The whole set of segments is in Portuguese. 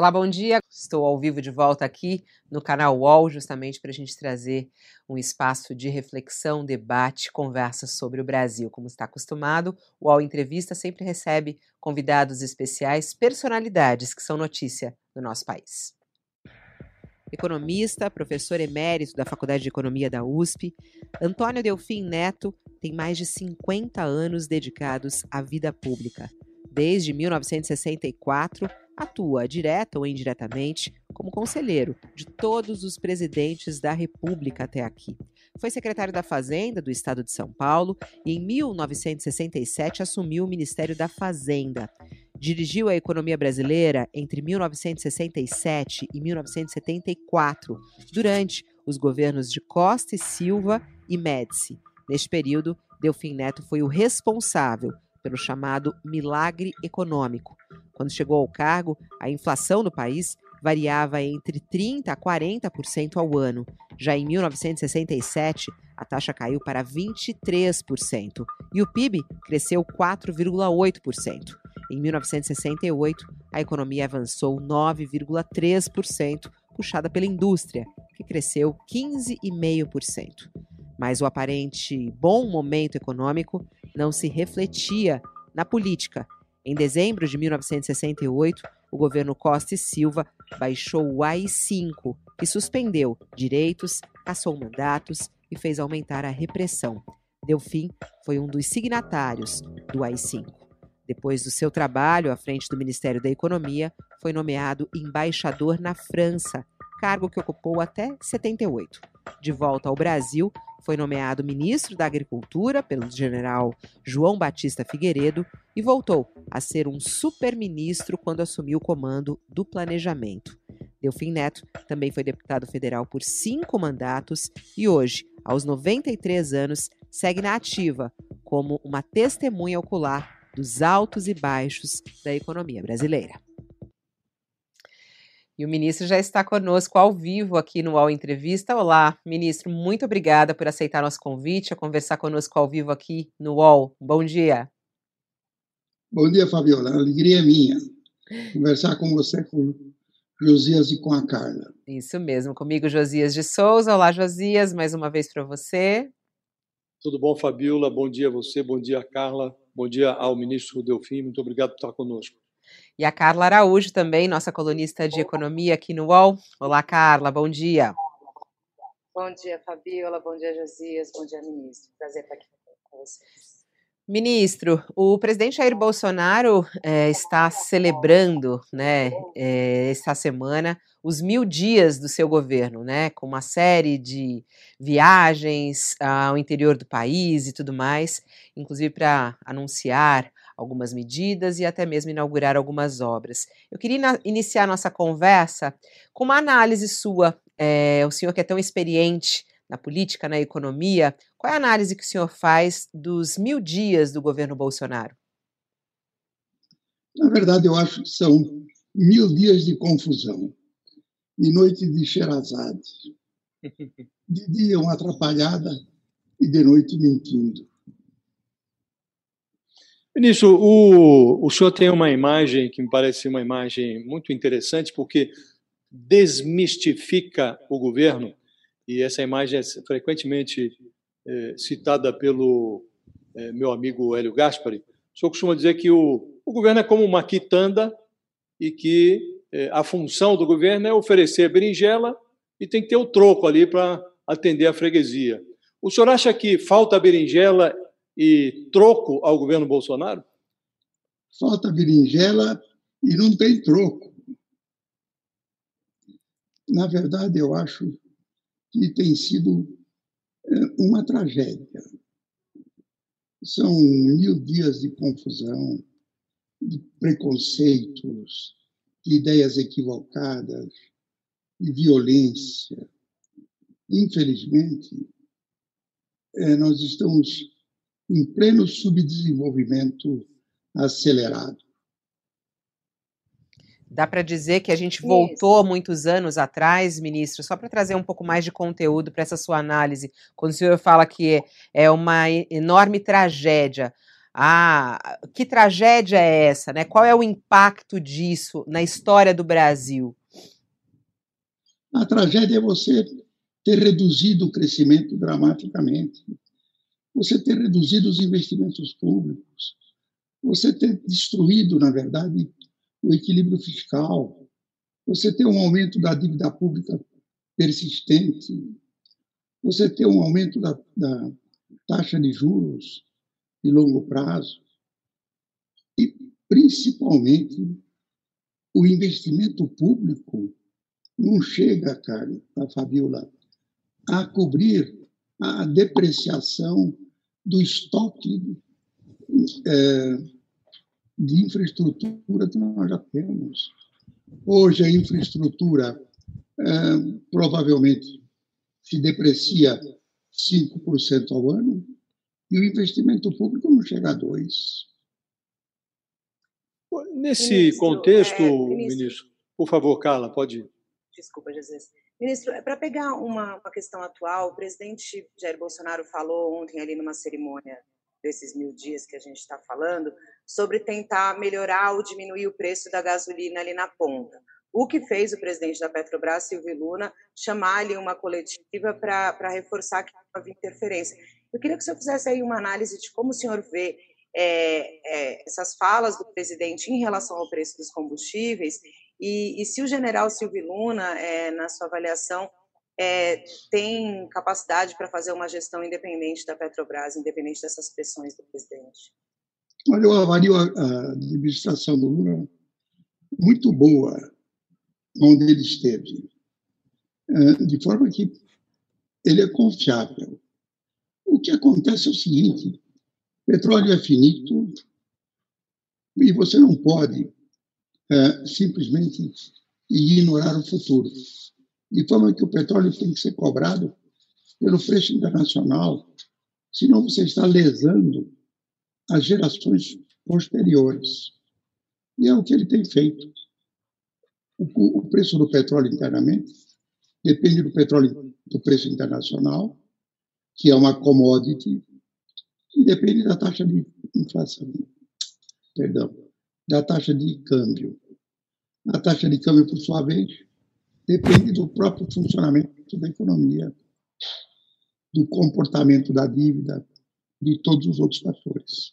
Olá, bom dia. Estou ao vivo de volta aqui no canal UOL, justamente para a gente trazer um espaço de reflexão, debate, conversa sobre o Brasil. Como está acostumado, o UOL Entrevista sempre recebe convidados especiais, personalidades que são notícia no nosso país. Economista, professor emérito da Faculdade de Economia da USP, Antônio Delfim Neto tem mais de 50 anos dedicados à vida pública. Desde 1964, atua, direta ou indiretamente, como conselheiro de todos os presidentes da República até aqui. Foi secretário da Fazenda do Estado de São Paulo e, em 1967, assumiu o Ministério da Fazenda. Dirigiu a economia brasileira entre 1967 e 1974, durante os governos de Costa e Silva e Médici. Neste período, Delfim Neto foi o responsável pelo chamado milagre econômico. Quando chegou ao cargo, a inflação no país variava entre 30% a 40% ao ano. Já em 1967, a taxa caiu para 23% e o PIB cresceu 4,8%. Em 1968, a economia avançou 9,3%, puxada pela indústria, que cresceu 15,5%. Mas o aparente bom momento econômico não se refletia na política. Em dezembro de 1968, o governo Costa e Silva baixou o AI-5, que suspendeu direitos, cassou mandatos e fez aumentar a repressão. Delfim foi um dos signatários do AI-5. Depois do seu trabalho à frente do Ministério da Economia, foi nomeado embaixador na França, cargo que ocupou até 78. De volta ao Brasil, foi nomeado ministro da Agricultura pelo general João Batista Figueiredo e voltou a ser um super-ministro quando assumiu o comando do planejamento. Delfim Neto também foi deputado federal por cinco mandatos e hoje, aos 93 anos, segue na ativa como uma testemunha ocular dos altos e baixos da economia brasileira. E o ministro já está conosco ao vivo aqui no UOL Entrevista. Olá, ministro, muito obrigada por aceitar nosso convite a conversar conosco ao vivo aqui no UOL. Bom dia. Bom dia, Fabiola. A alegria é minha conversar com você, com Josias e com a Carla. Isso mesmo, comigo Josias de Souza. Olá, Josias, mais uma vez para você. Tudo bom, Fabiola? Bom dia a você, bom dia, Carla. Bom dia ao ministro Delfim. Muito obrigado por estar conosco. E a Carla Araújo também, nossa colunista de economia aqui no UOL. Olá, Carla, bom dia. Bom dia, Fabiola, bom dia, Josias, bom dia, ministro. Prazer estar aqui com vocês. Ministro, o presidente Jair Bolsonaro é, está celebrando, né, é, esta semana os mil dias do seu governo, né, com uma série de viagens ao interior do país e tudo mais, inclusive para anunciar algumas medidas e até mesmo inaugurar algumas obras. Eu queria iniciar nossa conversa com uma análise sua. É, o senhor que é tão experiente na política, na economia, qual é a análise que o senhor faz dos mil dias do governo Bolsonaro? Na verdade, eu acho que são mil dias de confusão, de noite de Sherazade, de dia uma atrapalhada e de noite mentindo. Ministro, o, o senhor tem uma imagem que me parece uma imagem muito interessante, porque desmistifica o governo, e essa imagem é frequentemente é, citada pelo é, meu amigo Hélio Gaspari. O senhor costuma dizer que o, o governo é como uma quitanda e que é, a função do governo é oferecer berinjela e tem que ter o troco ali para atender a freguesia. O senhor acha que falta berinjela e troco ao governo Bolsonaro? Falta berinjela e não tem troco. Na verdade, eu acho que tem sido é, uma tragédia. São mil dias de confusão, de preconceitos, de ideias equivocadas, de violência. Infelizmente, é, nós estamos em pleno subdesenvolvimento acelerado. Dá para dizer que a gente voltou Isso. muitos anos atrás, ministro, só para trazer um pouco mais de conteúdo para essa sua análise, quando o senhor fala que é uma enorme tragédia. Ah, que tragédia é essa? Né? Qual é o impacto disso na história do Brasil? A tragédia é você ter reduzido o crescimento dramaticamente, você ter reduzido os investimentos públicos, você ter destruído, na verdade, o equilíbrio fiscal, você ter um aumento da dívida pública persistente, você ter um aumento da, da taxa de juros de longo prazo. E, principalmente, o investimento público não chega, cara, a Fabiola, a cobrir a depreciação do estoque é, de infraestrutura que nós já temos. Hoje, a infraestrutura é, provavelmente se deprecia 5% ao ano e o investimento público não chega a 2%. Nesse ministro, contexto, é, ministro, ministro, por favor, Carla, pode. Desculpa, Jesus. Ministro, é para pegar uma, uma questão atual, o presidente Jair Bolsonaro falou ontem ali numa cerimônia desses mil dias que a gente está falando, sobre tentar melhorar ou diminuir o preço da gasolina ali na ponta. O que fez o presidente da Petrobras, Silvio Luna, chamar ali uma coletiva para reforçar que não havia interferência. Eu queria que o senhor fizesse aí uma análise de como o senhor vê é, é, essas falas do presidente em relação ao preço dos combustíveis e, e se o general Silvio Luna, é, na sua avaliação, é, tem capacidade para fazer uma gestão independente da Petrobras, independente dessas pressões do presidente? Olha, eu avalio a, administração do Lula muito boa onde ele esteve, é, de forma que ele é confiável. O que acontece é o seguinte: petróleo é finito e você não pode é, simplesmente ignorar o futuro de forma que o petróleo tem que ser cobrado pelo preço internacional, senão você está lesando as gerações posteriores. E é o que ele tem feito. O, o preço do petróleo internamente depende do petróleo do preço internacional, que é uma commodity, e depende da taxa de inflação, perdão, da taxa de câmbio. A taxa de câmbio, por sua vez, depende do próprio funcionamento da economia, do comportamento da dívida, de todos os outros fatores.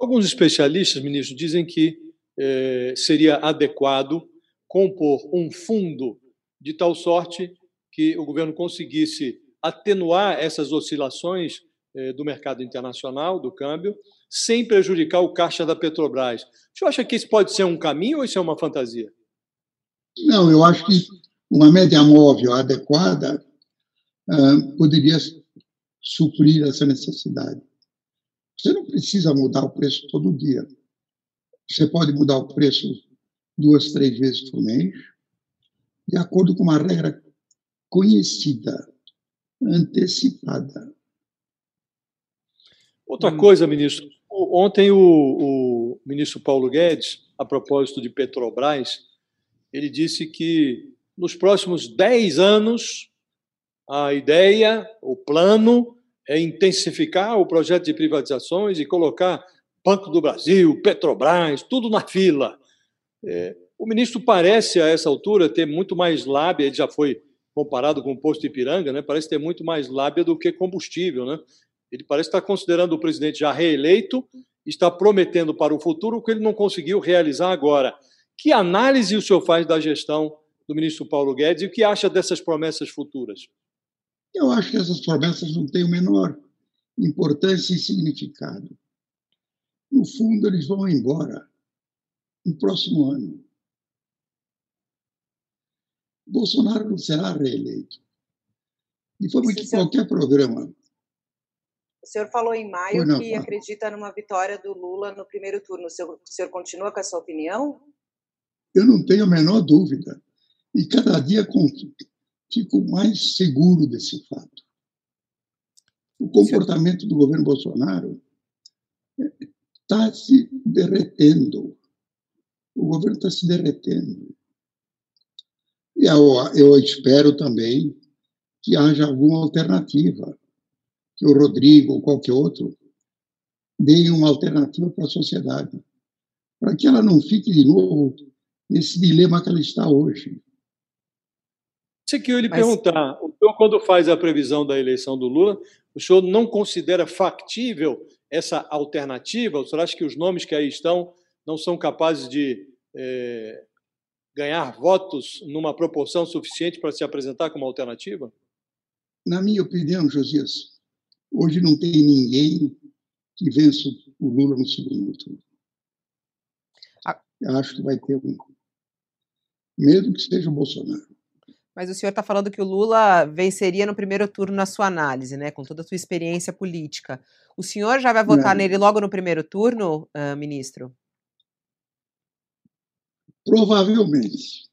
Alguns especialistas, ministro, dizem que eh, seria adequado compor um fundo de tal sorte que o governo conseguisse atenuar essas oscilações eh, do mercado internacional, do câmbio, sem prejudicar o caixa da Petrobras. O senhor acha que isso pode ser um caminho ou isso é uma fantasia? Não, eu acho que uma média móvel adequada uh, poderia suprir essa necessidade. Você não precisa mudar o preço todo dia. Você pode mudar o preço duas, três vezes por mês, de acordo com uma regra conhecida, antecipada. Outra coisa, ministro. Ontem o, o ministro Paulo Guedes, a propósito de Petrobras, ele disse que nos próximos 10 anos a ideia, o plano é intensificar o projeto de privatizações e colocar Banco do Brasil, Petrobras, tudo na fila. É, o ministro parece, a essa altura, ter muito mais lábia, ele já foi comparado com o posto Ipiranga, né? parece ter muito mais lábia do que combustível. Né? Ele parece estar considerando o presidente já reeleito, está prometendo para o futuro o que ele não conseguiu realizar agora. Que análise o senhor faz da gestão do ministro Paulo Guedes e o que acha dessas promessas futuras? Eu acho que essas promessas não têm o menor importância e significado. No fundo, eles vão embora no próximo ano. Bolsonaro não será reeleito. E foi que qualquer programa. O senhor falou em maio não, que acredita numa vitória do Lula no primeiro turno. O senhor, o senhor continua com essa opinião? Eu não tenho a menor dúvida. E cada dia fico mais seguro desse fato. O comportamento do governo Bolsonaro está se derretendo. O governo está se derretendo. E eu, eu espero também que haja alguma alternativa, que o Rodrigo ou qualquer outro dê uma alternativa para a sociedade, para que ela não fique de novo nesse dilema que ela está hoje. Isso que eu lhe Mas... perguntar. O senhor, quando faz a previsão da eleição do Lula, o senhor não considera factível essa alternativa? O senhor acha que os nomes que aí estão não são capazes de é, ganhar votos numa proporção suficiente para se apresentar como alternativa? Na minha opinião, Josias, hoje não tem ninguém que vença o Lula no segundo turno. Eu acho que vai ter um. Mesmo que seja o Bolsonaro. Mas o senhor está falando que o Lula venceria no primeiro turno na sua análise, né? Com toda a sua experiência política. O senhor já vai votar Não. nele logo no primeiro turno, uh, ministro? Provavelmente.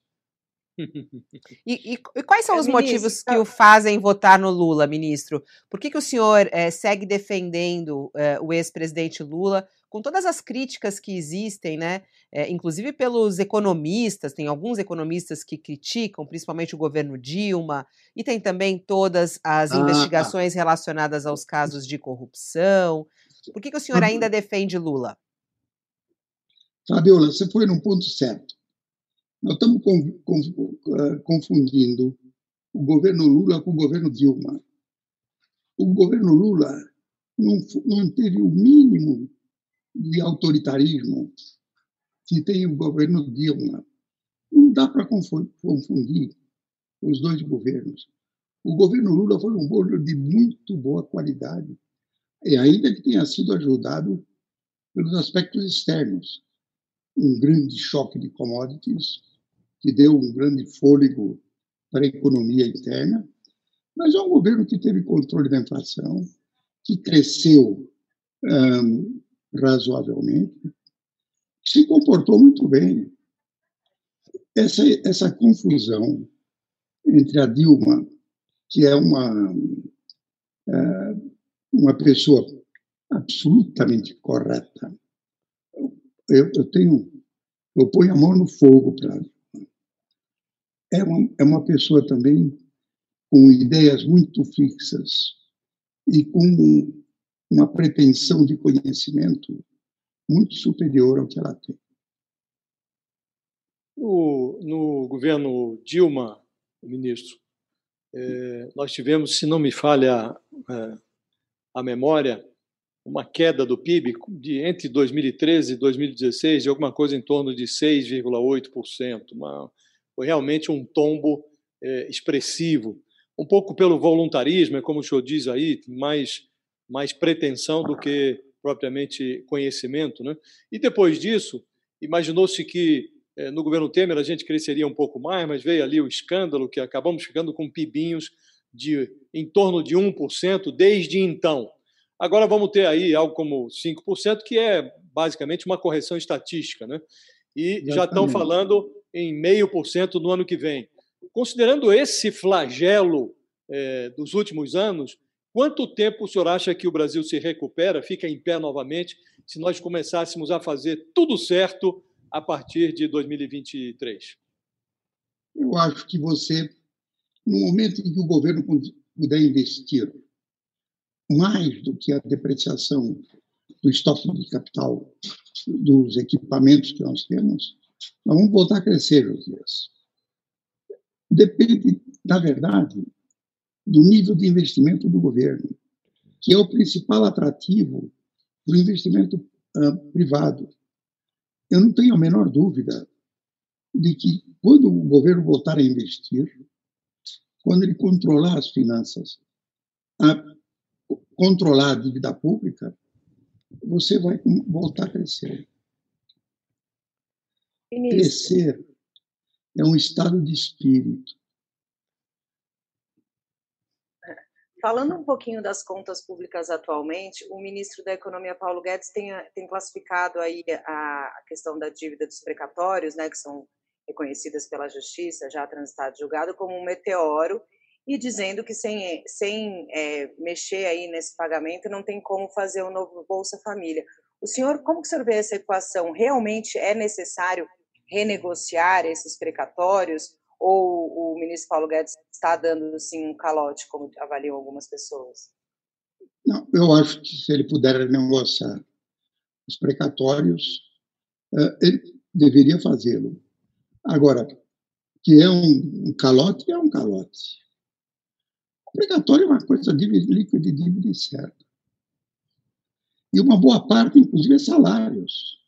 E, e, e, quais são é, os ministro, motivos que o fazem votar no Lula, ministro? Por que, que o senhor é, segue defendendo é, o ex-presidente Lula, com todas as críticas que existem, né? É, inclusive pelos economistas, tem alguns economistas que criticam, principalmente o governo Dilma, e tem também todas as ah, investigações relacionadas aos casos de corrupção. Por que, que o senhor ainda defende Lula? Fabiola, você foi num ponto certo. Nós estamos eh, confundindo o governo Lula com o governo Dilma. O governo Lula não, teve o mínimo de autoritarismo que tem o governo Dilma. Não dá para confundir os dois governos. O governo Lula foi um governo de muito boa qualidade, e ainda que tenha sido ajudado pelos aspectos externos. Um grande choque de commodities, que deu um grande fôlego para a economia interna, mas é um governo que teve controle da inflação, que cresceu razoavelmente, se comportou muito bem. Essa, essa confusão entre a Dilma, que é uma, uh, uma pessoa absolutamente correta, eu, eu tenho eu ponho a mão no fogo para é uma, é uma pessoa também com ideias muito fixas e com uma pretensão de conhecimento muito superior ao que ela tem. No, no governo Dilma, ministro, é, nós tivemos, se não me falha é, a memória, uma queda do PIB de entre 2013 e 2016 de alguma coisa em torno de 6,8%, uma foi realmente um tombo é, expressivo. Um pouco pelo voluntarismo, é como o senhor diz aí, mais, mais pretensão do que propriamente conhecimento. Né? E depois disso, imaginou-se que é, no governo Temer a gente cresceria um pouco mais, mas veio ali o escândalo que acabamos ficando com pibinhos de em torno de 1% desde então. Agora vamos ter aí algo como 5%, que é basicamente uma correção estatística. Né? E Exatamente. já estão falando em meio por cento no ano que vem. Considerando esse flagelo é, dos últimos anos, quanto tempo o senhor acha que o Brasil se recupera, fica em pé novamente, se nós começássemos a fazer tudo certo a partir de 2023? Eu acho que você, no momento em que o governo puder investir mais do que a depreciação do estoque de capital dos equipamentos que nós temos, nós vamos voltar a crescer, Josias. Depende, na verdade, do nível de investimento do governo, que é o principal atrativo para o investimento uh, privado. Eu não tenho a menor dúvida de que, quando o governo voltar a investir, quando ele controlar as finanças, controlar a dívida pública, você vai voltar a crescer. Crescer é um estado de espírito. Falando um pouquinho das contas públicas atualmente, o ministro da Economia, Paulo Guedes, tem, tem classificado aí a, a questão da dívida dos precatórios, né, que são reconhecidas pela Justiça, já transitado julgado, como um meteoro, e dizendo que sem, sem é, mexer aí nesse pagamento não tem como fazer um novo Bolsa Família. O senhor, como que o senhor vê essa equação? Realmente é necessário renegociar esses precatórios? Ou o ministro Paulo Guedes está dando assim, um calote, como avaliam algumas pessoas? Não, eu acho que se ele puder renegociar os precatórios, eh, ele deveria fazê-lo. Agora, que é um, calote, é um calote. O precatório é uma coisa líquida de dívida incerta. E uma boa parte, inclusive, é salários.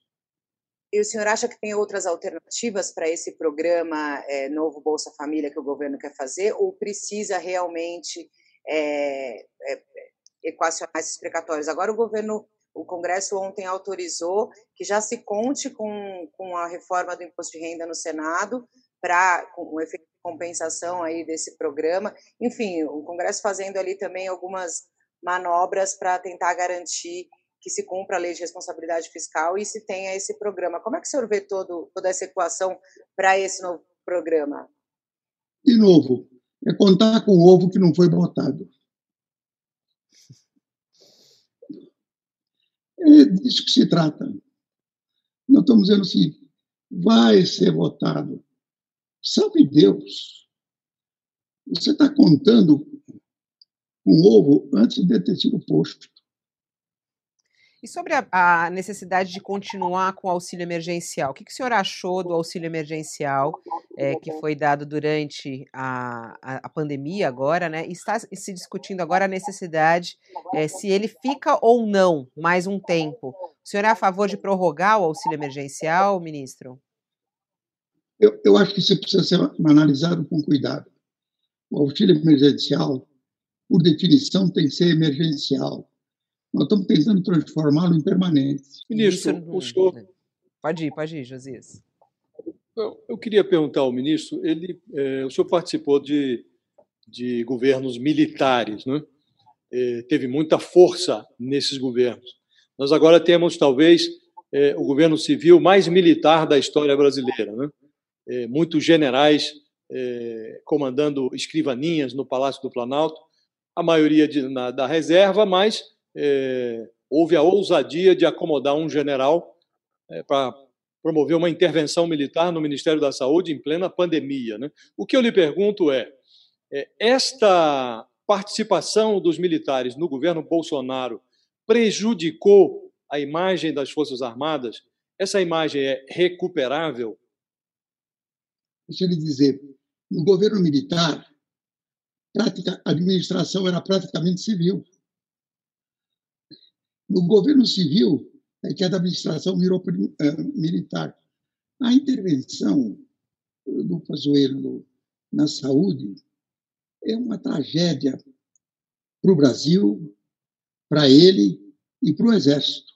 E o senhor acha que tem outras alternativas para esse programa é, Novo Bolsa Família que o governo quer fazer? Ou precisa realmente é, é, equacionar esses precatórios? Agora, o governo, o Congresso ontem autorizou que já se conte com, com a reforma do imposto de renda no Senado para o efeito de compensação aí desse programa. Enfim, o Congresso fazendo ali também algumas manobras para tentar garantir que se cumpra a lei de responsabilidade fiscal e se tenha esse programa. Como é que o senhor vê todo, toda essa equação para esse novo programa? De novo, é contar com o ovo que não foi botado. É disso que se trata. Nós estamos dizendo assim, vai ser votado. Sabe Deus, você está contando com o ovo antes de ter sido posto. E sobre a, a, necessidade de continuar com o auxílio emergencial, o que, que o senhor achou do auxílio emergencial é, que foi dado durante a, a, a, pandemia agora, né? E está se discutindo agora a necessidade é, se ele fica ou não mais um tempo. O senhor é a favor de prorrogar o auxílio emergencial, ministro? Eu, eu acho que isso precisa ser analisado com cuidado. O auxílio emergencial, por definição, tem que ser emergencial nós estamos tentando transformá-lo em permanente. Ministro, Isso, o senhor. Pode ir, pode ir, Josias. Eu, eu queria perguntar ao ministro: ele, é, o senhor participou de, de governos militares, né? É, teve muita força nesses governos. Nós agora temos, talvez, é, o governo civil mais militar da história brasileira. Né? É, muitos generais é, comandando escrivaninhas no Palácio do Planalto, a maioria de, na, da reserva, mas é, houve a ousadia de acomodar um general é, para promover uma intervenção militar no Ministério da Saúde em plena pandemia. Né? O que eu lhe pergunto é, é esta participação dos militares no governo Bolsonaro prejudicou a imagem das Forças Armadas? Essa imagem é recuperável? Deixa eu lhe dizer, no governo militar, a administração era praticamente civil. No governo civil é que a administração virou uh, militar. A intervenção do Pazuello na saúde é uma tragédia para o Brasil, para ele e para o Exército.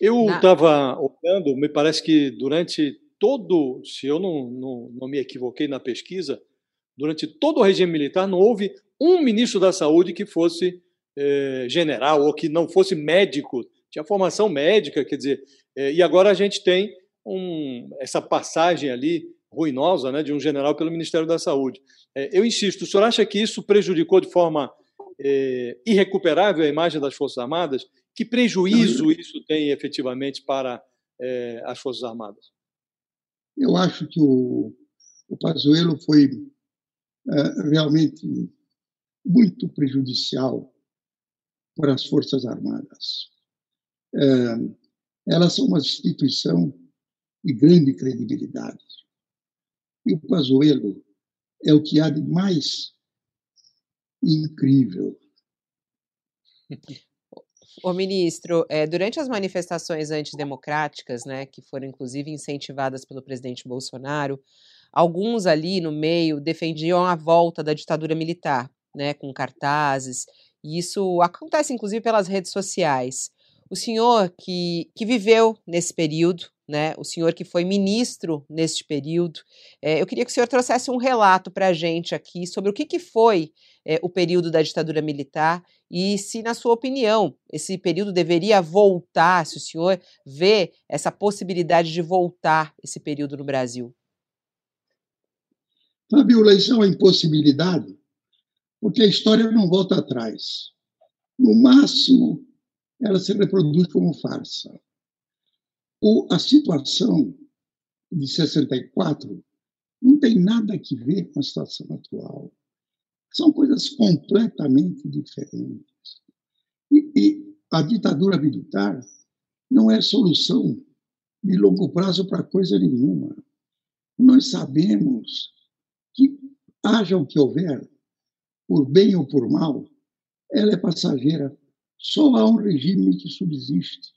Eu estava olhando, me parece que durante todo, se eu não, não, não me equivoquei na pesquisa, durante todo o regime militar não houve um ministro da Saúde que fosse eh, general ou que não fosse médico, tinha formação médica, quer dizer, eh, e agora a gente tem um, essa passagem ali ruinosa né, de um general pelo Ministério da Saúde. Eh, eu insisto, o senhor acha que isso prejudicou de forma irrecuperável a imagem das Forças Armadas? Que prejuízo isso tem efetivamente para as Forças Armadas? Eu acho que o, o Pazuello foi realmente muito prejudicial para as Forças Armadas. É, elas são uma instituição de grande credibilidade. E o Pazuello é o que há de mais incrível. O ministro, é, durante as manifestações antidemocráticas, né, que foram inclusive incentivadas pelo presidente Bolsonaro, alguns ali no meio defendiam a volta da ditadura militar, né, com cartazes e isso acontece, inclusive, pelas redes sociais. O senhor que, que viveu nesse período, né, o senhor que foi ministro neste período, é, eu queria que o senhor trouxesse um relato para a gente aqui sobre o que, que foi é, o período da ditadura militar e se, na sua opinião, esse período deveria voltar, se o senhor vê essa possibilidade de voltar esse período no Brasil. Fabiola, isso é uma impossibilidade porque a história não volta atrás. No máximo, ela se reproduz como farsa. ou a situação de 64 não tem nada a ver com a situação atual. São coisas completamente diferentes. E, e a ditadura militar não é solução de longo prazo para coisa nenhuma. Nós sabemos que, haja o que houver, por bem ou por mal, ela é passageira. Só há um regime que subsiste.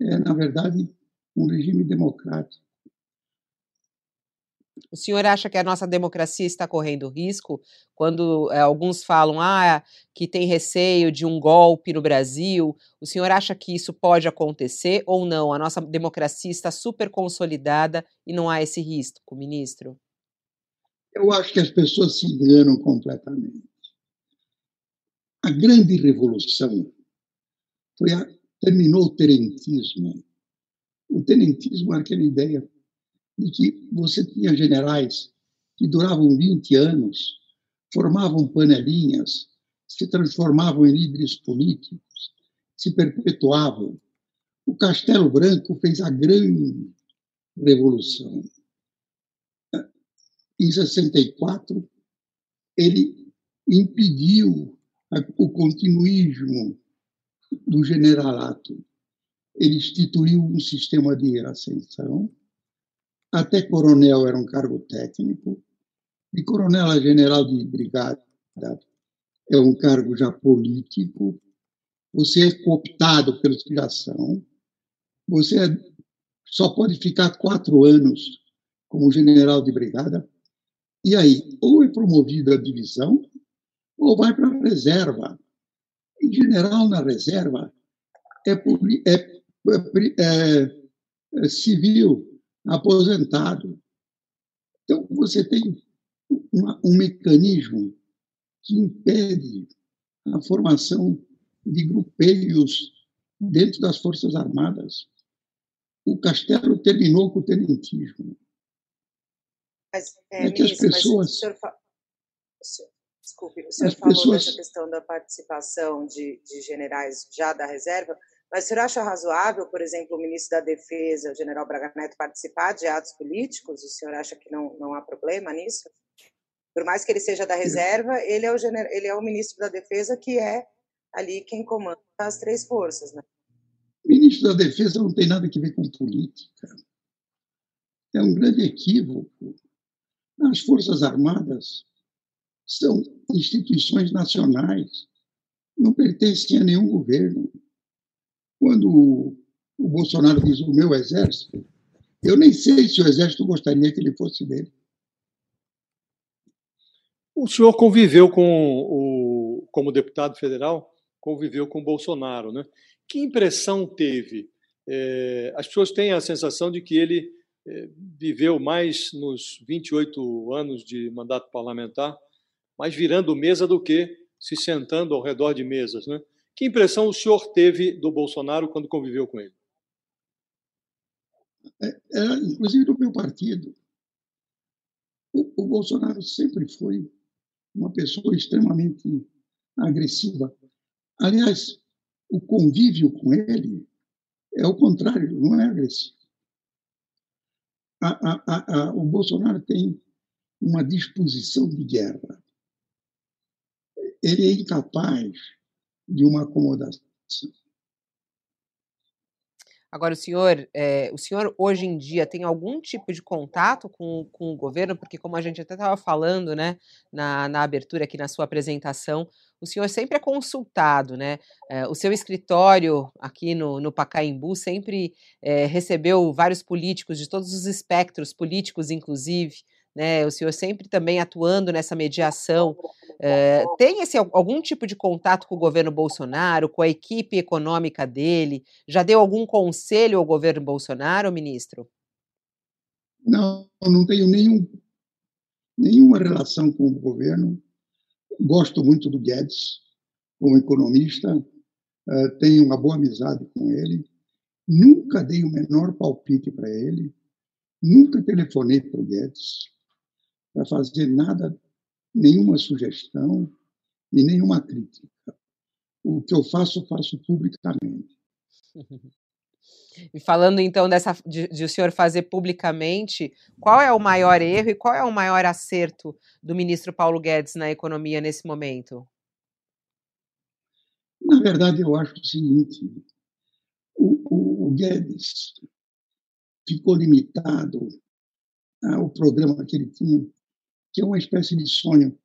É, na verdade, um regime democrático. O senhor acha que a nossa democracia está correndo risco quando é, alguns falam ah, que tem receio de um golpe no Brasil? O senhor acha que isso pode acontecer ou não? A nossa democracia está super consolidada e não há esse risco, ministro? Eu acho que as pessoas se enganam completamente. A grande revolução foi a, terminou o tenentismo. O tenentismo era aquela ideia de que você tinha generais que duravam 20 anos, formavam panelinhas, se transformavam em líderes políticos, se perpetuavam. O Castelo Branco fez a grande revolução. Em 64, ele impediu o continuismo do generalato. Ele instituiu um sistema de ascensão até coronel era um cargo técnico, de coronel a general de brigada é um cargo já político. Você é cooptado pelos que. Você é, só pode ficar quatro anos como general de brigada. E aí, ou é promovido à divisão, ou vai para a reserva. Em general, na reserva, é, é, é, é civil, aposentado. Então, você tem uma, um mecanismo que impede a formação de grupelhos dentro das Forças Armadas. O Castelo terminou com o tenentismo. Mas, é, é que ministro, as pessoas. o senhor, fa... Desculpe, o senhor falou pessoas... dessa questão da participação de, de generais já da reserva. Mas o senhor acha razoável, por exemplo, o ministro da Defesa, o general Braga Neto, participar de atos políticos? O senhor acha que não, não há problema nisso? Por mais que ele seja da reserva, ele é o, gener... ele é o ministro da Defesa que é ali quem comanda as três forças. Né? Ministro da Defesa não tem nada a ver com política. É um grande equívoco. As Forças Armadas são instituições nacionais, não pertencem a nenhum governo. Quando o Bolsonaro diz o meu exército, eu nem sei se o exército gostaria que ele fosse dele. O senhor conviveu com o, como deputado federal, conviveu com Bolsonaro, né? Que impressão teve? É, as pessoas têm a sensação de que ele viveu mais nos 28 anos de mandato parlamentar, mais virando mesa do que se sentando ao redor de mesas, né? Que impressão o senhor teve do Bolsonaro quando conviveu com ele? É, é, inclusive do meu partido. O, o Bolsonaro sempre foi uma pessoa extremamente agressiva. Aliás, o convívio com ele é o contrário, não é agressivo. A, a, a, o Bolsonaro tem uma disposição de guerra. Ele é incapaz de uma acomodação. Agora, o senhor, é, o senhor hoje em dia tem algum tipo de contato com, com o governo? Porque, como a gente até estava falando né, na, na abertura aqui na sua apresentação, o senhor sempre é consultado, né? É, o seu escritório aqui no, no Pacaembu sempre é, recebeu vários políticos de todos os espectros políticos, inclusive né? O senhor sempre também atuando nessa mediação. É, tem esse, algum tipo de contato com o governo Bolsonaro, com a equipe econômica dele? Já deu algum conselho ao governo Bolsonaro, ministro? Não, não tenho nenhum, nenhuma relação com o governo. Gosto muito do Guedes como economista, uh, tenho uma boa amizade com ele. Nunca dei o menor palpite para ele, nunca telefonei para o Guedes para fazer nada, nenhuma sugestão e nenhuma crítica. O que eu faço, faço publicamente. E falando então dessa de, de, o senhor fazer publicamente, qual é o maior erro e qual é o maior acerto do ministro Paulo Guedes na economia nesse momento? Na verdade, eu acho o seguinte: o, o, o Guedes ficou limitado ao programa que ele tinha, que é uma espécie de sonho.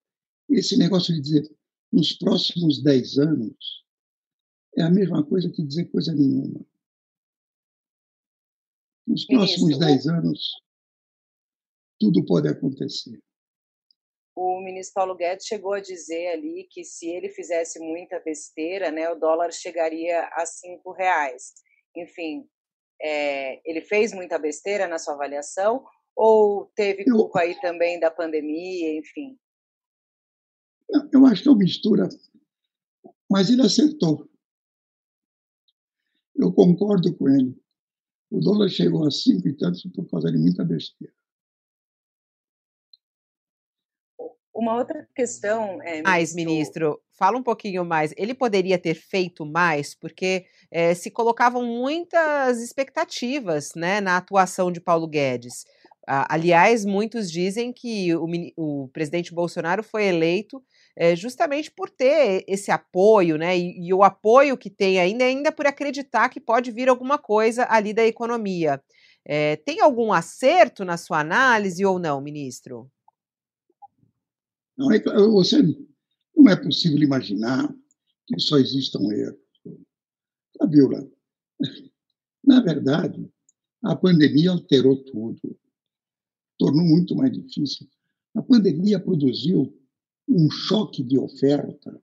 Esse negócio de dizer nos próximos 10 anos é a mesma coisa que dizer coisa nenhuma. Nos próximos 10 anos, tudo pode acontecer. O ministro Paulo Guedes chegou a dizer ali que se ele fizesse muita besteira, né, o dólar chegaria a cinco reais. Enfim, é, ele fez muita besteira na sua avaliação ou teve culpa aí também da pandemia, enfim? Eu acho que é uma mistura, mas ele acertou. Eu concordo com ele. O dólar chegou a cinco e tantos por causa de muita besteira. Uma outra questão. É, ministro... Mais, ministro, fala um pouquinho mais. Ele poderia ter feito mais, porque é, se colocavam muitas expectativas né, na atuação de Paulo Guedes. Aliás, muitos dizem que o, o presidente Bolsonaro foi eleito é, justamente por ter esse apoio, né? E, e, o apoio que tem ainda, ainda por acreditar que pode vir alguma coisa ali da economia. É, tem algum acerto na sua análise ou não, ministro? Não é, você, não é possível imaginar que só existam erros. Fabiola, na verdade, a pandemia alterou tudo, tornou muito mais difícil. A pandemia produziu um choque de oferta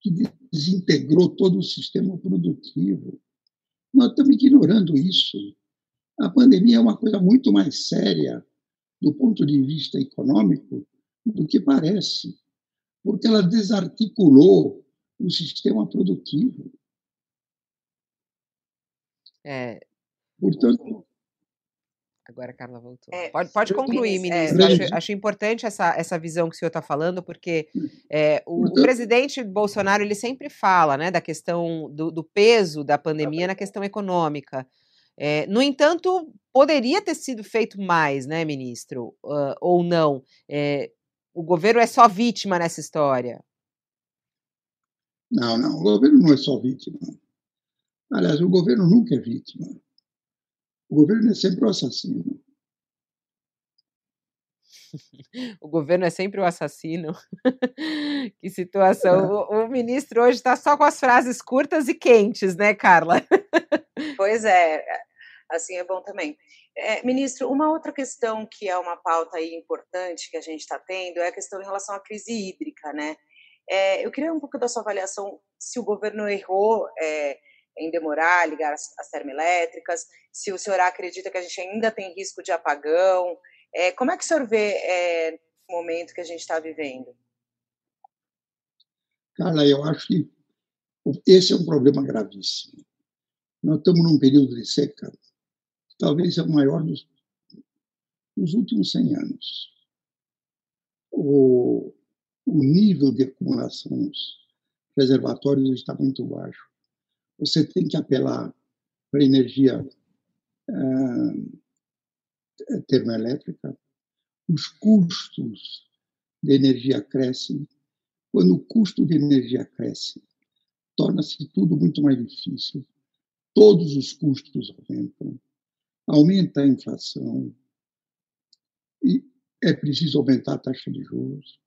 que desintegrou todo o sistema produtivo. Nós estamos ignorando isso. A pandemia é uma coisa muito mais séria do ponto de vista econômico do que parece, porque ela desarticulou o sistema produtivo. É. Portanto, Agora a Carla voltou. É, pode, pode concluir, ministro. É, acho, acho, importante essa, essa visão que o senhor está falando, porque é, o, o, presidente Bolsonaro ele sempre fala né, da questão do, do peso da pandemia na questão econômica. É, no entanto, poderia ter sido feito mais, né, ministro? Uh, ou não? É, o governo é só vítima nessa história? Não, não. O governo não é só vítima. Aliás, o governo nunca é vítima. O governo é sempre o assassino. o governo é sempre o assassino. que situação. É. O, o, ministro hoje está só com as frases curtas e quentes, né, Carla? pois é, assim é bom também. É, ministro, uma outra questão que é uma pauta aí importante que a gente está tendo é a questão em relação à crise hídrica, né? É, eu queria um pouco da sua avaliação se o governo errou é, em demorar ligar as, as, termoelétricas, se o senhor acredita que a gente ainda tem risco de apagão. É, como é que o senhor vê é, o momento que a gente está vivendo? Carla, eu acho que esse é um problema gravíssimo. Nós estamos num período de seca talvez é o maior dos, dos últimos 100 anos. O, o nível de acumulação nos reservatórios está muito baixo. Você tem que apelar para energia ah, termoelétrica. Os custos de energia crescem. Quando o custo de energia cresce, torna-se tudo muito mais difícil. Todos os custos aumentam aumenta a inflação e é preciso aumentar a taxa de juros.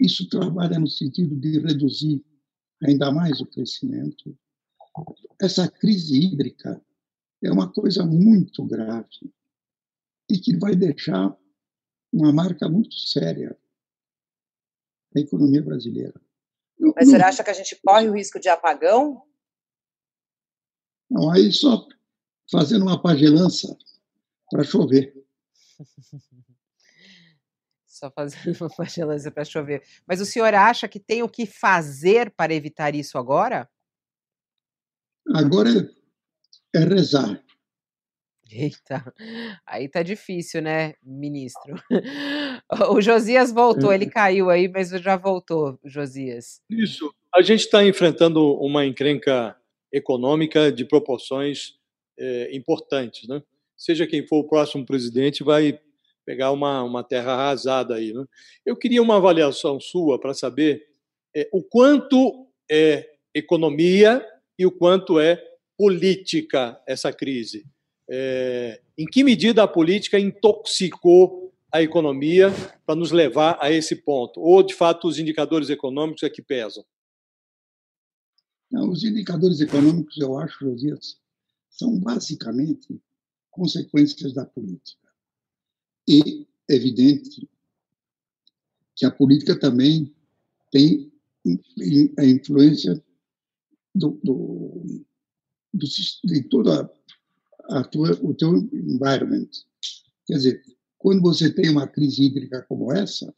Isso trabalha no sentido de reduzir ainda mais o crescimento. Essa crise hídrica é uma coisa muito grave e que vai deixar uma marca muito séria na economia brasileira. Mas você acha que a gente corre o risco de apagão? Não, aí só fazendo uma pagelança para chover. Só fazendo uma pagelança para chover. Mas o senhor acha que tem o que fazer para evitar isso agora? Agora é, é rezar. Eita, aí tá difícil, né, ministro? O Josias voltou, ele é. caiu aí, mas já voltou, Josias. Isso. A gente está enfrentando uma encrenca econômica de proporções é, importantes. Né? Seja quem for o próximo presidente, vai pegar uma, uma terra arrasada aí. Né? Eu queria uma avaliação sua para saber é, o quanto é economia e o quanto é política essa crise. É, em que medida a política intoxicou a economia para nos levar a esse ponto? Ou, de fato, os indicadores econômicos é que pesam? Não, os indicadores econômicos, eu acho, Josias, são basicamente consequências da política. E é evidente que a política também tem a influência do, do, do de toda a tua, o teu environment. Quer dizer, quando você tem uma crise hídrica como essa,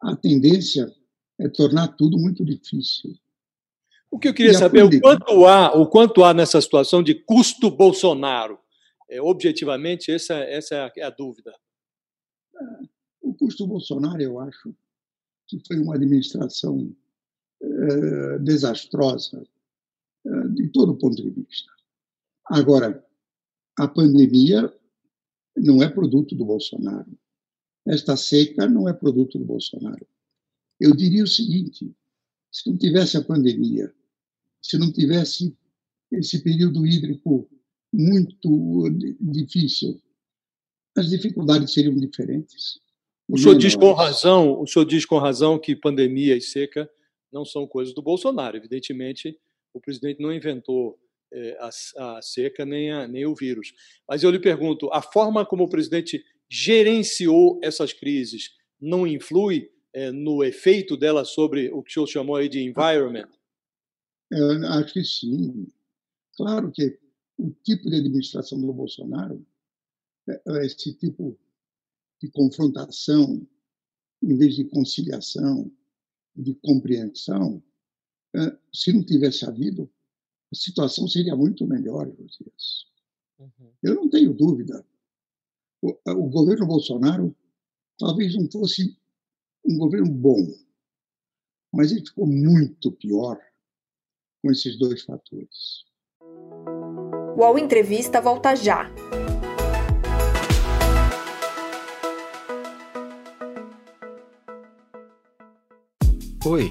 a tendência é tornar tudo muito difícil. O que eu queria saber é o quanto há, o quanto há nessa situação de custo Bolsonaro. É, objetivamente, essa, essa é, a, é dúvida. O custo Bolsonaro, eu acho que foi uma administração é, desastrosa de todo ponto de vista. Agora, a pandemia não é produto do Bolsonaro. Esta seca não é produto do Bolsonaro. Eu diria o seguinte: se não tivesse a pandemia, se não tivesse esse período hídrico muito difícil, as dificuldades seriam diferentes. O senhor diz com razão, o senhor diz com razão que pandemia e seca não são coisas do Bolsonaro. Evidentemente, o presidente não inventou é, a, a, seca nem, a, nem o vírus. Mas eu lhe pergunto: a forma como o presidente gerenciou essas crises não influi é, no efeito dela sobre o que o senhor chamou aí de environment? Eu acho que sim. Claro que o tipo de administração do Bolsonaro, é, é esse tipo de confrontação, em vez de conciliação, de compreensão, é, se não tivesse havido, a situação seria muito melhor, Josias. Uhum. Eu não tenho dúvida. O, o governo Bolsonaro talvez não fosse um governo bom, mas ele ficou muito pior com esses dois fatores. O UOL Entrevista volta já. Oi,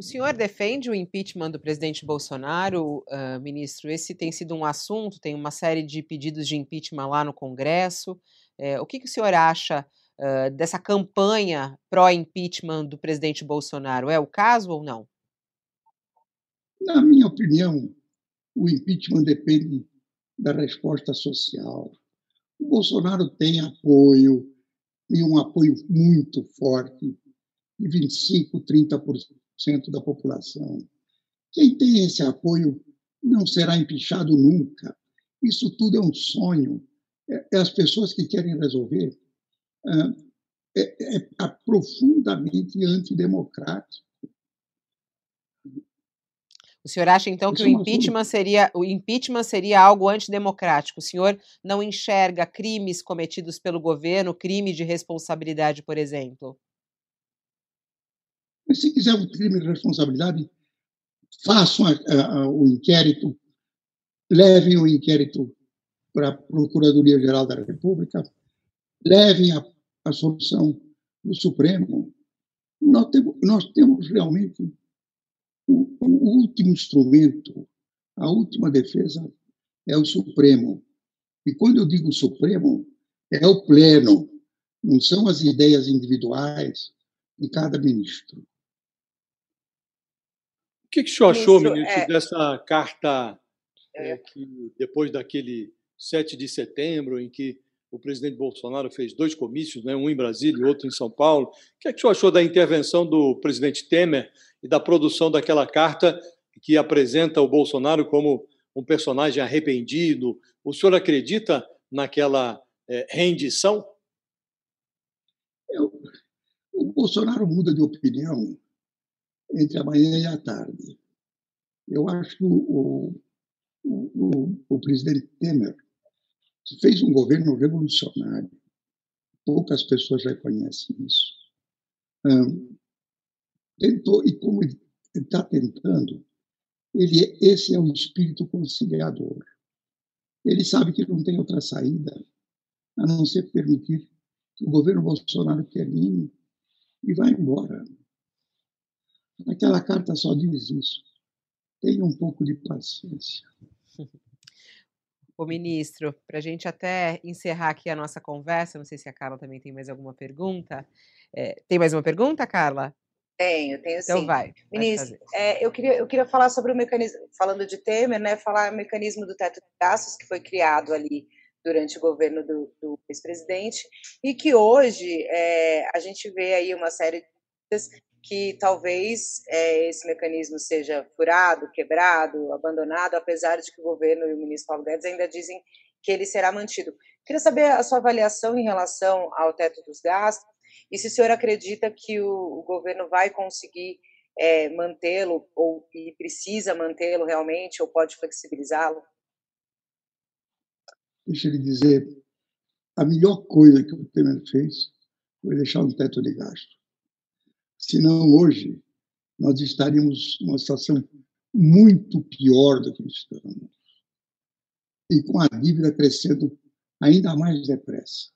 O senhor defende o impeachment do presidente Bolsonaro, uh, ministro? Esse tem sido um assunto, tem uma série de pedidos de impeachment lá no Congresso. É, o que, que o senhor acha uh, dessa campanha pró-impeachment do presidente Bolsonaro. É o caso ou não? Na minha opinião, o impeachment depende da resposta social. O Bolsonaro tem apoio, e um apoio muito forte, de 25%, 30% da população. Quem tem esse apoio não será empichado nunca. Isso tudo é um sonho. É, é as pessoas que querem resolver é, é, é profundamente antidemocrático. O senhor acha então que o impeachment seria o impeachment seria algo antidemocrático? O senhor não enxerga crimes cometidos pelo governo, crime de responsabilidade, por exemplo? Mas se quiser um crime de responsabilidade, façam a, a, o inquérito, levem o inquérito para a Procuradoria Geral da República, levem a, a solução do Supremo. Nós temos, nós temos realmente o, o último instrumento, a última defesa é o Supremo. E quando eu digo Supremo, é o pleno, não são as ideias individuais de cada ministro. O que, que o senhor achou, ministro, é... dessa carta é, que, depois daquele 7 de setembro, em que o presidente Bolsonaro fez dois comícios, né, um em Brasília e outro em São Paulo. O que é que o senhor achou da intervenção do presidente Temer e da produção daquela carta que apresenta o Bolsonaro como um personagem arrependido. O senhor acredita naquela é, rendição? Eu, o Bolsonaro muda de opinião entre a manhã e a tarde. Eu acho que o, o, o, o presidente Temer fez um governo revolucionário. Poucas pessoas reconhecem isso. Um, tentou, e como ele está tentando, ele, esse é o espírito conciliador. Ele sabe que não tem outra saída a não ser permitir que o governo Bolsonaro termine e vá embora. Aquela carta só diz isso. Tenha um pouco de paciência. Ô, ministro, para a gente até encerrar aqui a nossa conversa, não sei se a Carla também tem mais alguma pergunta. É, tem mais uma pergunta, Carla? Tenho, tenho então sim. Então vai. Ministro, é, eu, queria, eu queria falar sobre o mecanismo, falando de Temer, né, falar o mecanismo do teto de gastos que foi criado ali durante o governo do, do ex-presidente e que hoje é, a gente vê aí uma série de que talvez é, esse mecanismo seja furado, quebrado, abandonado, apesar de que o governo e o ministro Paulo Guedes ainda dizem que ele será mantido. Queria saber a sua avaliação em relação ao teto dos gastos e se o senhor acredita que o, o governo vai conseguir é, mantê-lo ou e precisa mantê-lo realmente ou pode flexibilizá-lo? Deixa eu lhe dizer, a melhor coisa que o Temer fez foi deixar um teto de gasto. Senão, hoje, nós estaríamos numa situação muito pior do que estamos. E com a dívida crescendo ainda mais depressa.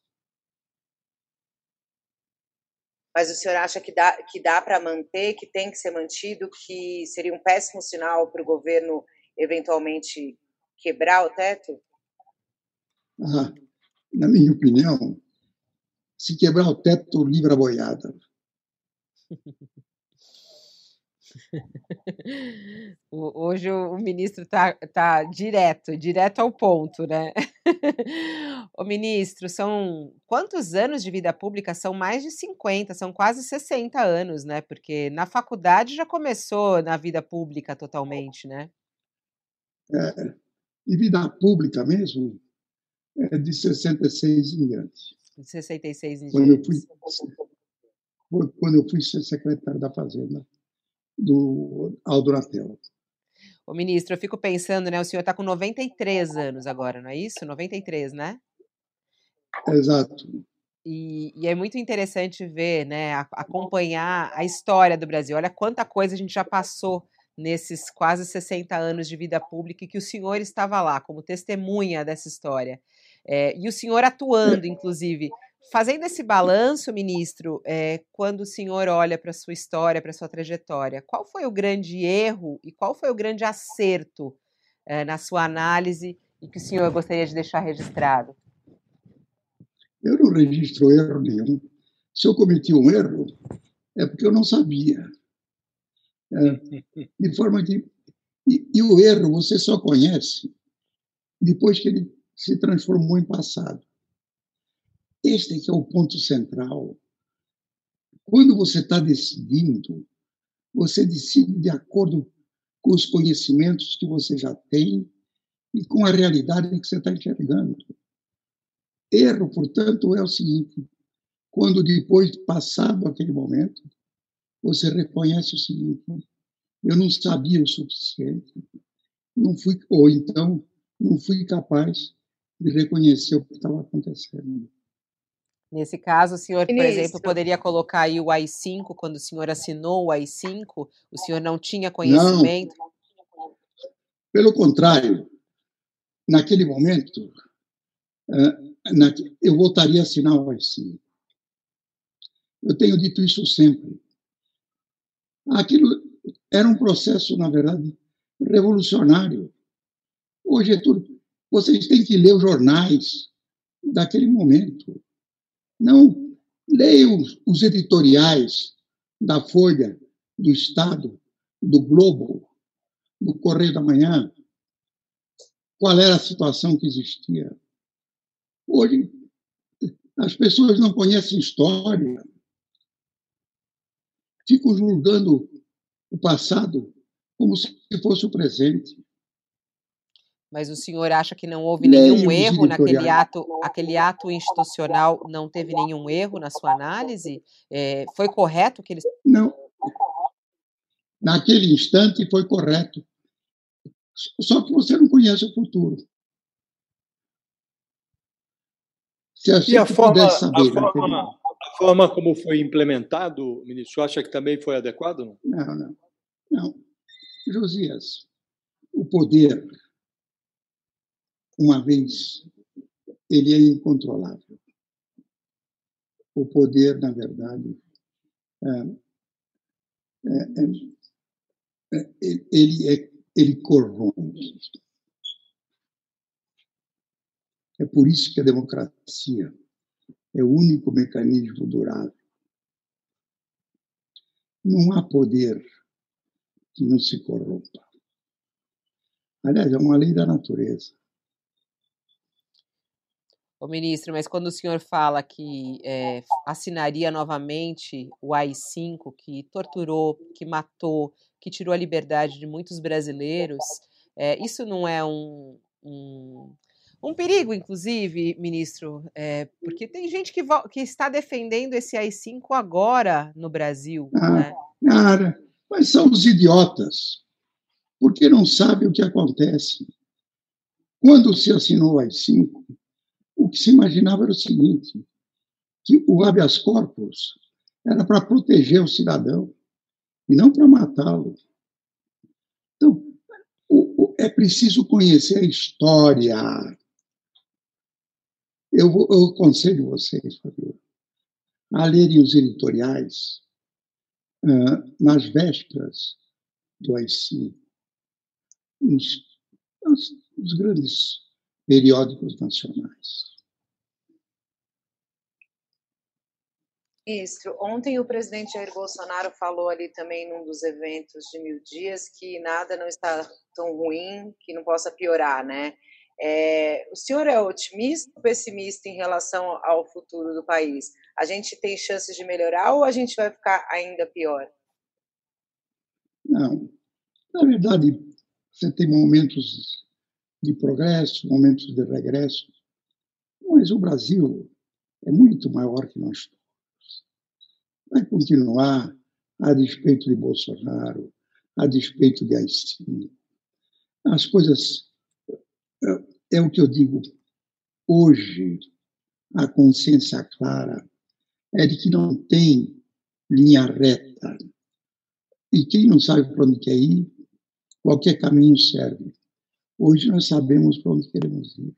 Mas o senhor acha que dá, que dá para manter, que tem que ser mantido, que seria um péssimo sinal para o governo eventualmente quebrar o teto? Ah, na minha opinião, se quebrar o teto, livra a boiada. Hoje o ministro está tá direto, direto ao ponto, né? o ministro, são quantos anos de vida pública? São mais de 50, são quase 60 anos, né? Porque na faculdade já começou na vida pública totalmente, né? É, e vida pública mesmo é de 66 em diante. De 66 em diante. Quando eu fui foi quando eu fui ser secretário da Fazenda do Aldo Natel. Ô, ministro, eu fico pensando, né? O senhor está com 93 anos agora, não é isso? 93, né? Exato. E, e, é muito interessante ver, né, acompanhar a história do Brasil. Olha quanta coisa a gente já passou nesses quase 60 anos de vida pública e que o senhor estava lá como testemunha dessa história. É, e o senhor atuando, inclusive, Fazendo esse balanço, ministro, é, quando o senhor olha para a sua história, para a sua trajetória, qual foi o grande erro e qual foi o grande acerto é, na sua análise e que o senhor gostaria de deixar registrado? Eu não registro erro nenhum. Se eu cometi um erro, é porque eu não sabia. É, de forma que. E, e o erro você só conhece depois que ele se transformou em passado. Este que é o ponto central. Quando você está decidindo, você decide de acordo com os conhecimentos que você já tem e com a realidade que você está enxergando. Erro, portanto, é o seguinte: quando depois passado aquele momento, você reconhece o seguinte: eu não sabia o suficiente, não fui, ou então não fui capaz de reconhecer o que estava acontecendo. Nesse caso, o senhor, por exemplo, poderia colocar aí o AI-5, quando o senhor assinou o AI-5, o senhor não tinha conhecimento? Não. Pelo contrário, naquele momento, eu voltaria a assinar o AI-5. Eu tenho dito isso sempre. Aquilo era um processo, na verdade, revolucionário. Hoje é tudo. Vocês têm que ler os jornais daquele momento. Não leiam os editoriais da Folha, do Estado, do Globo, do Correio da Manhã. Qual era a situação que existia? Hoje, as pessoas não conhecem história, ficam julgando o passado como se fosse o presente. Mas o senhor acha que não houve nenhum erro naquele ato, aquele ato institucional não teve nenhum erro na sua análise? É, foi correto que eles. Não. Naquele instante foi correto. Só que você não conhece o futuro. Se a e a forma, saber, a, forma, a forma como foi implementado, ministro, acha que também foi adequado? Não, não. Não. não. Josias, o poder uma vez, ele é incontrolável. O poder, na verdade, é, é, é, é ele, é, ele corrompe. É por isso que a democracia é o único mecanismo durável. Não há poder que não se corrompa. Aliás, é uma lei da natureza. Ô, ministro, mas quando o senhor fala que é, assinaria novamente o AI-5, que torturou, que matou, que tirou a liberdade de muitos brasileiros, é, isso não é um, um, um, perigo, inclusive, ministro? É, porque tem gente que, que, está defendendo esse AI-5 agora no Brasil. Ah, né? Cara, mas são os idiotas, porque não sabem o que acontece. Quando se assinou o AI-5, o que se imaginava era o seguinte, que o habeas corpus era para proteger o cidadão e não para matá-lo. Então, o, o, é preciso conhecer a história. Eu, eu aconselho vocês, Fabio, a lerem os editoriais uh, nas vésperas do AI-5, os, os, os grandes periódicos nacionais. Ministro, ontem o presidente Jair Bolsonaro falou ali também num dos eventos de mil dias que nada não está tão ruim que não possa piorar, né? É, o senhor é otimista ou pessimista em relação ao futuro do país? A gente tem chances de melhorar ou a gente vai ficar ainda pior? Não. Na verdade, você tem momentos de progresso, momentos de regresso, mas o Brasil é muito maior que nós vai continuar a despeito de Bolsonaro, a despeito de AI-5. As coisas. É, é o que eu digo. Hoje, a consciência clara é de que não tem linha reta. E quem não sabe para onde quer ir, qualquer caminho serve. Hoje nós sabemos para onde queremos ir.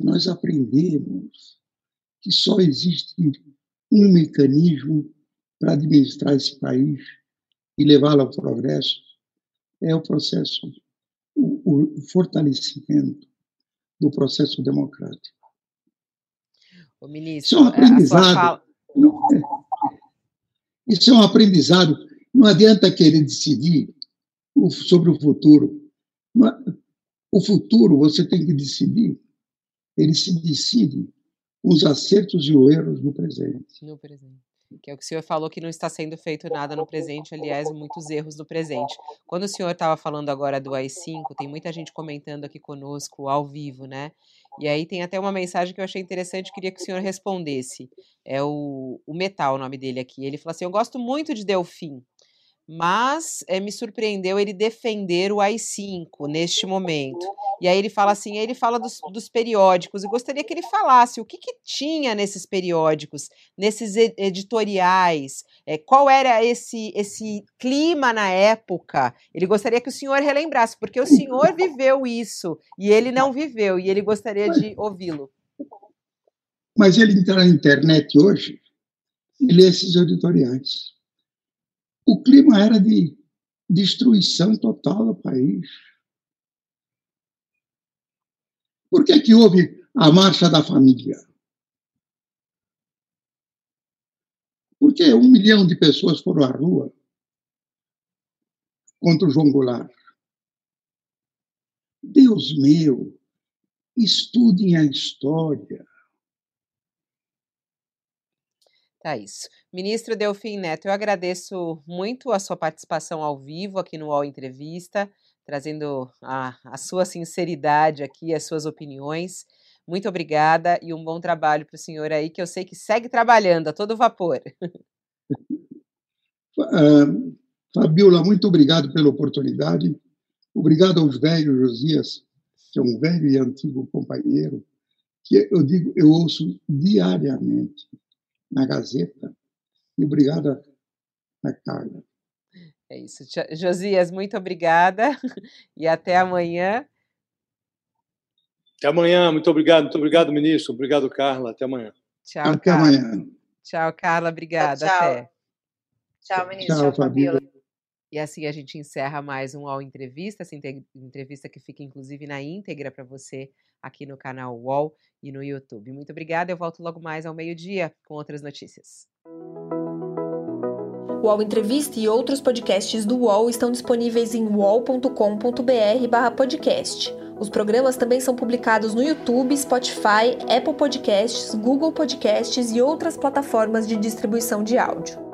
Nós aprendemos que só existe um mecanismo para administrar esse país e levá-lo ao progresso é o processo, o, o fortalecimento do processo democrático. O ministro, Isso é um aprendizado. Fala... É, isso é um aprendizado. Não adianta querer decidir sobre o futuro. O futuro você tem que decidir. Ele se decide com os acertos e os erros no presente. No presente que é o que o senhor falou que não está sendo feito nada no presente, aliás, muitos erros no presente. Quando o senhor estava falando agora do AI-5, tem muita gente comentando aqui conosco ao vivo, né? E aí tem até uma mensagem que eu achei interessante, queria que o senhor respondesse. É o, o Metal, o nome dele aqui. Ele falou assim: Eu gosto muito de Delfim mas é, me surpreendeu ele defender o AI-5 neste momento. E aí ele fala assim, ele fala dos, dos periódicos, e gostaria que ele falasse o que, que tinha nesses periódicos, nesses editoriais, é, qual era esse, esse clima na época. Ele gostaria que o senhor relembrasse, porque o senhor viveu isso, e ele não viveu, e ele gostaria de ouvi-lo. Mas ele entrar na internet hoje e lê esses editoriais o clima era de destruição total do país. Por que, que houve a marcha da família? Por que um milhão de pessoas foram à rua contra o João Goulart? Deus meu, estudem a história. Tá isso. Ministro Delfim Neto, eu agradeço muito a sua participação ao vivo aqui no UOL Entrevista, trazendo a, a sua sinceridade aqui, as suas opiniões. Muito obrigada e um bom trabalho para o senhor aí, que eu sei que segue trabalhando a todo vapor. Uh, Fabiola, muito obrigado pela oportunidade. Obrigado aos velhos Josias, que é um velho e antigo companheiro, que eu digo, eu ouço diariamente na Gazeta. E obrigado a Carla. É isso. Josias, muito obrigada e até amanhã. Até amanhã, muito obrigado, muito obrigado, ministro. Obrigado, Carla. Até amanhã. Tchau, até Carla. amanhã. Tchau, Carla. Obrigada. Tchau, tchau. Até. Tchau, ministro. Tchau, Fabiola. E assim a gente encerra mais um UOL Entrevista, essa entrevista que fica inclusive na íntegra para você aqui no canal UOL e no YouTube. Muito obrigada, eu volto logo mais ao meio-dia com outras notícias. O UOL Entrevista e outros podcasts do UOL estão disponíveis em uol.com.br/podcast. Os programas também são publicados no YouTube, Spotify, Apple Podcasts, Google Podcasts e outras plataformas de distribuição de áudio.